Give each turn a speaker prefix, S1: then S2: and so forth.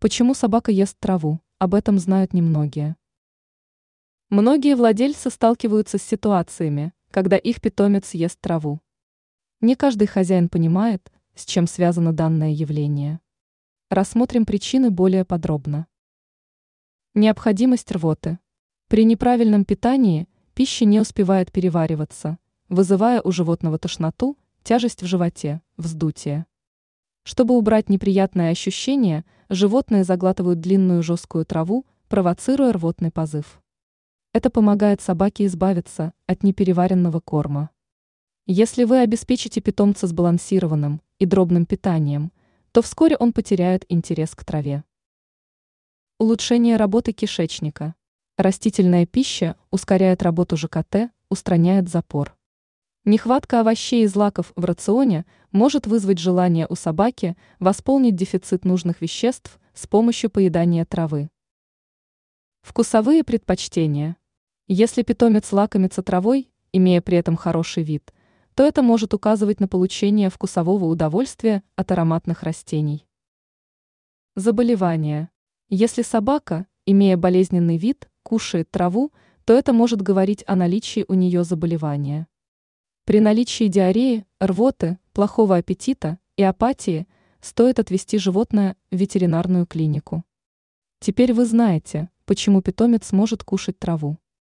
S1: Почему собака ест траву? Об этом знают немногие. Многие владельцы сталкиваются с ситуациями, когда их питомец ест траву. Не каждый хозяин понимает, с чем связано данное явление. Рассмотрим причины более подробно. Необходимость рвоты. При неправильном питании пища не успевает перевариваться, вызывая у животного тошноту, тяжесть в животе, вздутие. Чтобы убрать неприятное ощущение, животные заглатывают длинную жесткую траву, провоцируя рвотный позыв. Это помогает собаке избавиться от непереваренного корма. Если вы обеспечите питомца сбалансированным и дробным питанием, то вскоре он потеряет интерес к траве. Улучшение работы кишечника. Растительная пища ускоряет работу ЖКТ, устраняет запор. Нехватка овощей и злаков в рационе может вызвать желание у собаки восполнить дефицит нужных веществ с помощью поедания травы. Вкусовые предпочтения. Если питомец лакомится травой, имея при этом хороший вид, то это может указывать на получение вкусового удовольствия от ароматных растений. Заболевания. Если собака, имея болезненный вид, кушает траву, то это может говорить о наличии у нее заболевания. При наличии диареи, рвоты, плохого аппетита и апатии стоит отвести животное в ветеринарную клинику. Теперь вы знаете, почему питомец может кушать траву.